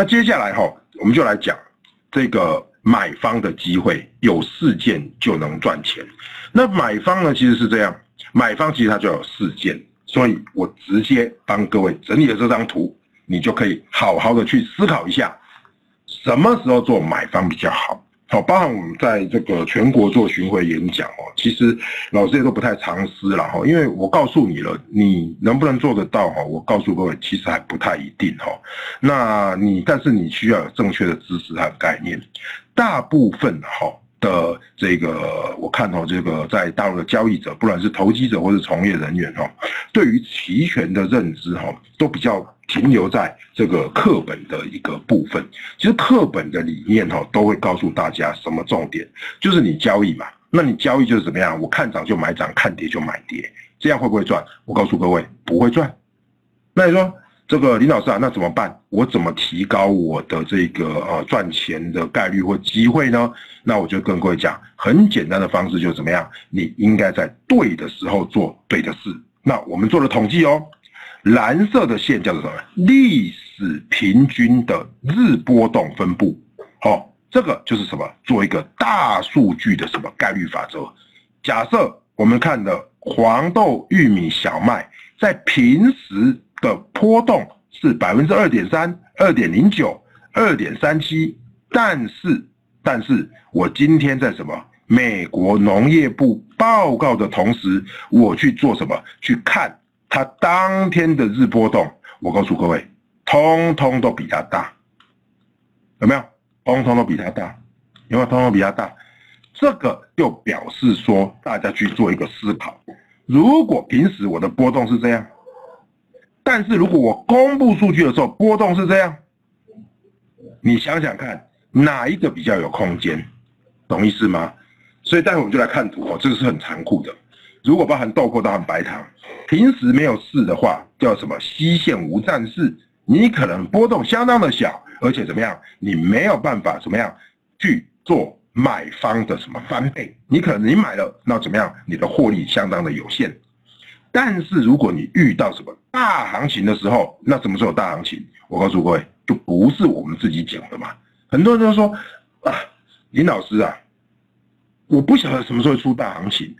那接下来哈，我们就来讲这个买方的机会，有四件就能赚钱。那买方呢，其实是这样，买方其实它就有四件，所以我直接帮各位整理了这张图，你就可以好好的去思考一下，什么时候做买方比较好。好，包含我们在这个全国做巡回演讲哦，其实老师也都不太藏私了哈，因为我告诉你了，你能不能做得到哈？我告诉各位，其实还不太一定哈。那你但是你需要有正确的知识和概念，大部分哈的这个我看哦，这个在大陆的交易者，不管是投机者或是从业人员哈，对于期权的认知哈，都比较。停留在这个课本的一个部分，其实课本的理念哈都会告诉大家什么重点，就是你交易嘛，那你交易就是怎么样？我看涨就买涨，看跌就买跌，这样会不会赚？我告诉各位，不会赚。那你说这个林老师啊，那怎么办？我怎么提高我的这个呃赚钱的概率或机会呢？那我就跟各位讲，很简单的方式就是怎么样？你应该在对的时候做对的事。那我们做了统计哦。蓝色的线叫做什么？历史平均的日波动分布。好，这个就是什么？做一个大数据的什么概率法则？假设我们看的黄豆、玉米、小麦在平时的波动是百分之二点三、二点零九、二点三七，但是，但是我今天在什么？美国农业部报告的同时，我去做什么？去看。它当天的日波动，我告诉各位，通通都比它大，有没有？通通都比它大，有没有？通通比它大，这个就表示说，大家去做一个思考。如果平时我的波动是这样，但是如果我公布数据的时候波动是这样，你想想看，哪一个比较有空间？懂意思吗？所以待会我们就来看图哦，这个是很残酷的。如果包含豆粕、包含白糖，平时没有事的话，叫什么西线无战事，你可能波动相当的小，而且怎么样，你没有办法怎么样去做买方的什么翻倍，你可能你买了，那怎么样，你的获利相当的有限。但是如果你遇到什么大行情的时候，那什么时候大行情？我告诉各位，就不是我们自己讲的嘛。很多人都说啊，林老师啊，我不晓得什么时候出大行情。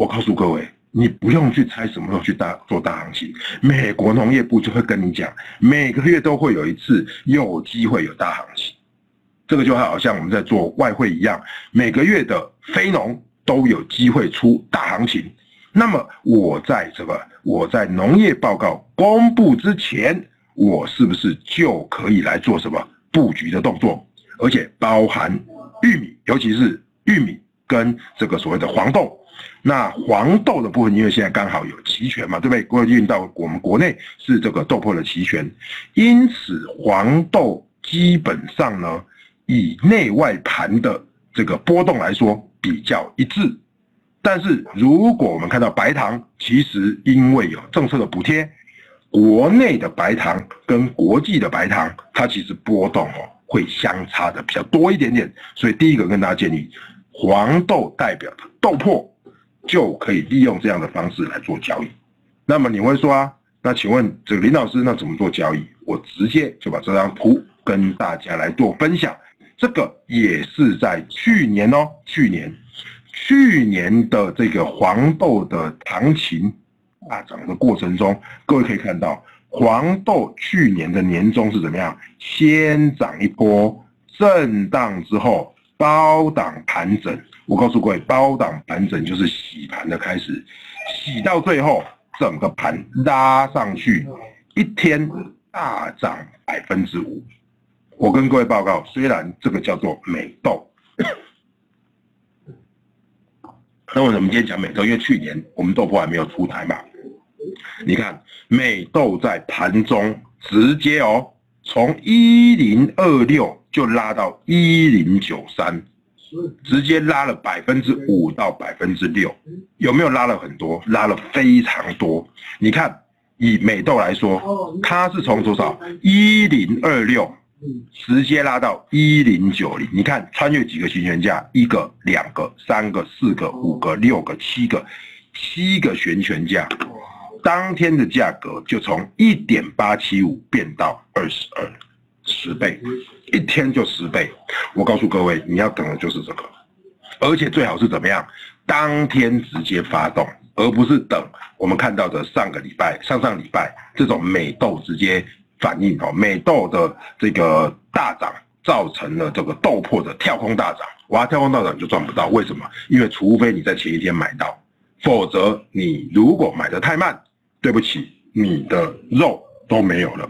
我告诉各位，你不用去猜什么时候去大做大行情，美国农业部就会跟你讲，每个月都会有一次有机会有大行情，这个就好像我们在做外汇一样，每个月的非农都有机会出大行情。那么我在这个我在农业报告公布之前，我是不是就可以来做什么布局的动作？而且包含玉米，尤其是玉米跟这个所谓的黄豆。那黄豆的部分，因为现在刚好有期权嘛，对不对？过运到我们国内是这个豆粕的期权，因此黄豆基本上呢，以内外盘的这个波动来说比较一致。但是如果我们看到白糖，其实因为有政策的补贴，国内的白糖跟国际的白糖，它其实波动哦会相差的比较多一点点。所以第一个跟大家建议，黄豆代表的豆粕。就可以利用这样的方式来做交易。那么你会说啊，那请问这个林老师，那怎么做交易？我直接就把这张图跟大家来做分享。这个也是在去年哦，去年去年的这个黄豆的行情大涨的过程中，各位可以看到，黄豆去年的年终是怎么样？先涨一波，震荡之后包档盘整。我告诉各位，包档盘整就是洗盘的开始，洗到最后，整个盘拉上去，一天大涨百分之五。我跟各位报告，虽然这个叫做美豆，那为什么今天讲美豆？因为去年我们豆粕还没有出台嘛。你看，美豆在盘中直接哦，从一零二六就拉到一零九三。直接拉了百分之五到百分之六，有没有拉了很多？拉了非常多。你看，以美豆来说，它是从多少一零二六，直接拉到一零九零。你看，穿越几个行权价？一个、两个、三个、四个、五个、六个、七个，七个悬权价，当天的价格就从一点八七五变到二十二。十倍，一天就十倍。我告诉各位，你要等的就是这个，而且最好是怎么样？当天直接发动，而不是等我们看到的上个礼拜、上上礼拜这种美豆直接反应哦，美豆的这个大涨造成了这个豆粕的跳空大涨，哇，跳空大涨就赚不到，为什么？因为除非你在前一天买到，否则你如果买的太慢，对不起，你的肉都没有了。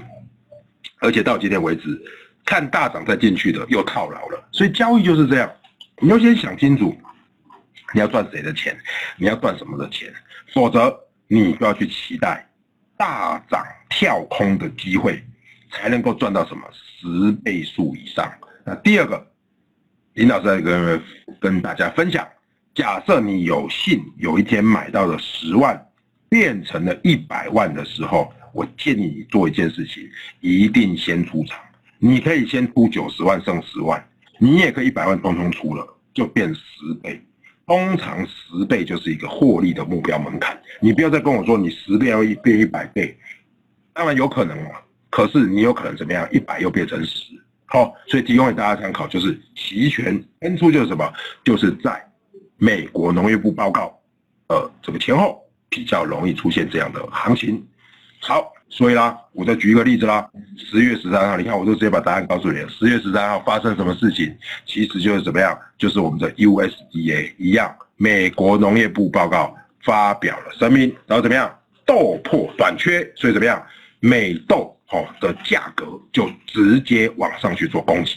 而且到今天为止，看大涨再进去的又套牢了，所以交易就是这样，你要先想清楚，你要赚谁的钱，你要赚什么的钱，否则你就要去期待大涨跳空的机会，才能够赚到什么十倍数以上。那第二个，林老师在跟跟大家分享，假设你有幸有一天买到了十万，变成了一百万的时候。我建议你做一件事情，一定先出场。你可以先出九十万剩十万，你也可以一百万通通出了，就变十倍。通常十倍就是一个获利的目标门槛。你不要再跟我说你十倍要变一百倍，当然有可能嘛。可是你有可能怎么样？一百又变成十。好，所以提供给大家参考，就是期权分出就是什么？就是在美国农业部报告，呃，这个前后比较容易出现这样的行情。好，所以啦，我再举一个例子啦。十月十三号，你看，我就直接把答案告诉你了。十月十三号发生什么事情？其实就是怎么样？就是我们的 USDA 一样，美国农业部报告发表了声明，然后怎么样？豆粕短缺，所以怎么样？美豆哦的价格就直接往上去做攻击。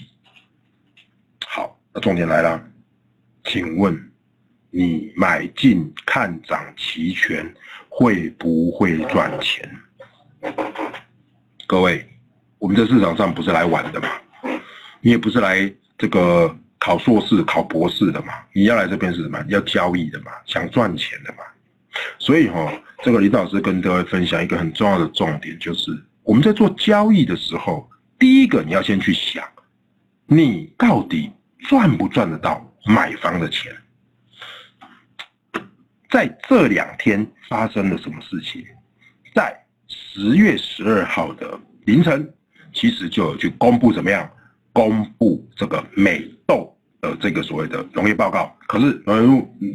好，那重点来了，请问你买进看涨期权会不会赚钱？各位，我们在市场上不是来玩的嘛？你也不是来这个考硕士、考博士的嘛？你要来这边是什么？要交易的嘛？想赚钱的嘛？所以哈，这个李老师跟各位分享一个很重要的重点，就是我们在做交易的时候，第一个你要先去想，你到底赚不赚得到买方的钱？在这两天发生了什么事情？在十月十二号的凌晨，其实就有去公布怎么样？公布这个美豆的这个所谓的农业报告。可是，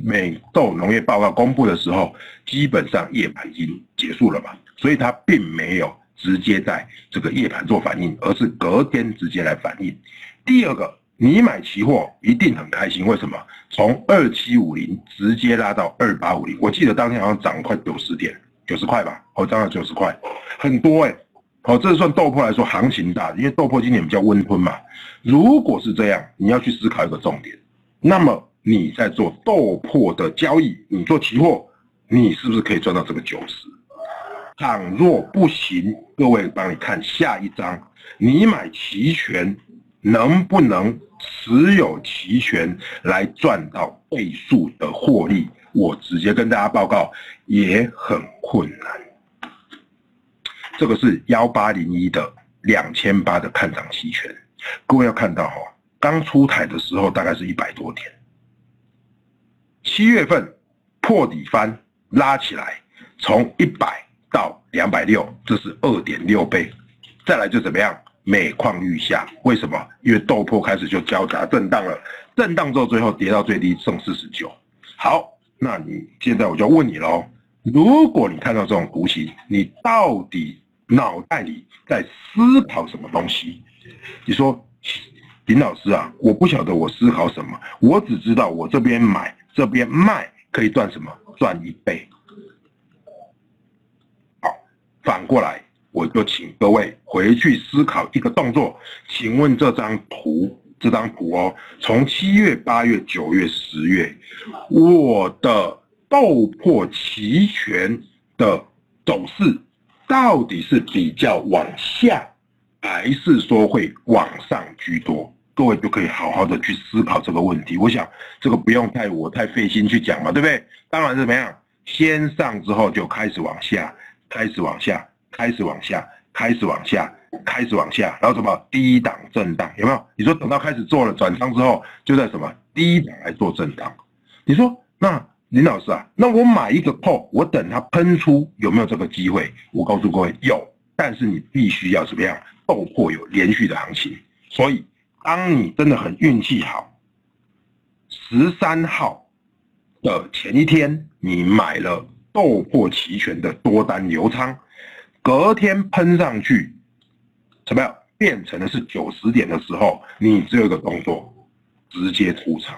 美豆农业报告公布的时候，基本上夜盘已经结束了嘛，所以它并没有直接在这个夜盘做反应，而是隔天直接来反应。第二个，你买期货一定很开心，为什么？从二七五零直接拉到二八五零，我记得当天好像涨了快九十点。九十块吧，哦，涨了九十块，很多哎，好，这算豆粕来说行情大，因为豆粕今年比较温吞嘛。如果是这样，你要去思考一个重点，那么你在做豆粕的交易，你做期货，你是不是可以赚到这个九十？倘若不行，各位帮你看下一章，你买期权能不能持有期权来赚到倍数的获利？我直接跟大家报告，也很困难。这个是幺八零一的两千八的看涨期权，各位要看到哈，刚出台的时候大概是一百多天，七月份破底翻拉起来，从一百到两百六，这是二点六倍。再来就怎么样？每况愈下，为什么？因为豆粕开始就交叉震荡了，震荡之后最后跌到最低剩四十九。好。那你现在我就问你喽，如果你看到这种图形，你到底脑袋里在思考什么东西？你说，林老师啊，我不晓得我思考什么，我只知道我这边买，这边卖，可以赚什么？赚一倍。好，反过来，我就请各位回去思考一个动作，请问这张图。这张图哦，从七月、八月、九月、十月，我的豆粕期权的走势到底是比较往下，还是说会往上居多？各位就可以好好的去思考这个问题。我想这个不用太我太费心去讲嘛，对不对？当然是怎么样，先上之后就开始往下，开始往下，开始往下，开始往下。开始往下，然后什么低档震荡有没有？你说等到开始做了转仓之后，就在什么低档来做震荡？你说那林老师啊，那我买一个 call，我等它喷出有没有这个机会？我告诉各位有，但是你必须要怎么样豆粕有连续的行情。所以，当你真的很运气好，十三号的前一天你买了豆粕期权的多单流仓，隔天喷上去，怎么样？变成的是九十点的时候，你只有一个动作，直接出场。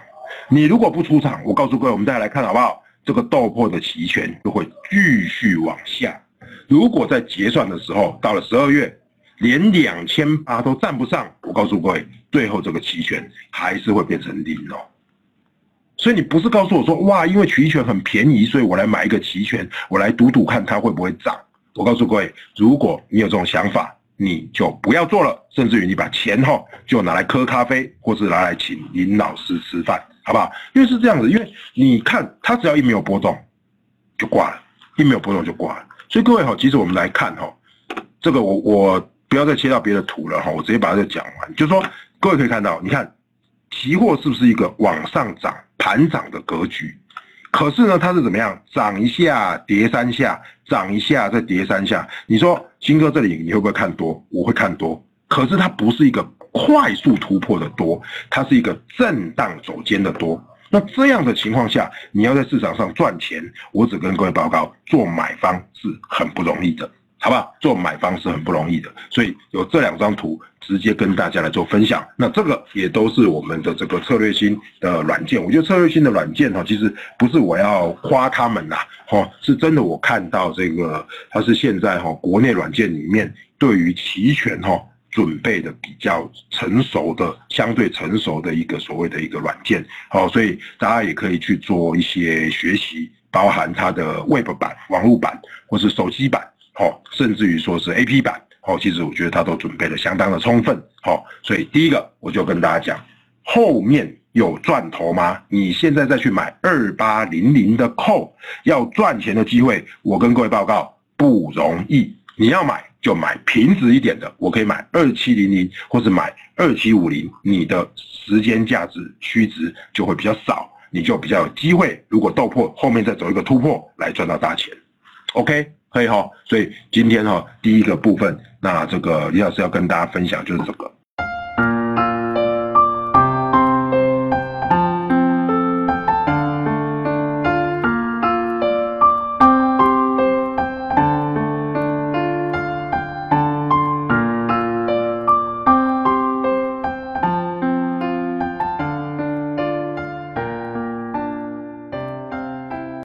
你如果不出场，我告诉各位，我们再来看好不好？这个豆粕的期权就会继续往下。如果在结算的时候到了十二月，连两千八都站不上，我告诉各位，最后这个期权还是会变成零哦。所以你不是告诉我说，哇，因为期权很便宜，所以我来买一个期权，我来赌赌看它会不会涨。我告诉各位，如果你有这种想法，你就不要做了，甚至于你把钱哈就拿来喝咖啡，或是拿来请林老师吃饭，好不好？因为是这样子，因为你看它只要一没有波动，就挂了，一没有波动就挂了。所以各位哈，其实我们来看哈，这个我我不要再切到别的图了哈，我直接把它讲完。就是说，各位可以看到，你看期货是不是一个往上涨盘涨的格局？可是呢，它是怎么样？涨一下，跌三下，涨一下，再跌三下。你说，新哥这里你会不会看多？我会看多。可是它不是一个快速突破的多，它是一个震荡走坚的多。那这样的情况下，你要在市场上赚钱，我只跟各位报告，做买方是很不容易的。好不好？做买方是很不容易的，所以有这两张图直接跟大家来做分享。那这个也都是我们的这个策略性的软件。我觉得策略性的软件哈，其实不是我要夸他们呐，哈，是真的。我看到这个，它是现在哈国内软件里面对于期权哈准备的比较成熟的、相对成熟的一个所谓的一个软件。好，所以大家也可以去做一些学习，包含它的 Web 版、网络版或是手机版。哦，甚至于说是 A P 版，好，其实我觉得他都准备的相当的充分，好，所以第一个我就跟大家讲，后面有赚头吗？你现在再去买二八零零的扣，要赚钱的机会，我跟各位报告不容易。你要买就买平值一点的，我可以买二七零零，或是买二七五零，你的时间价值虚值就会比较少，你就比较有机会。如果豆破后面再走一个突破，来赚到大钱，OK。可以哈，所以今天哈第一个部分，那这个李老师要跟大家分享就是这个。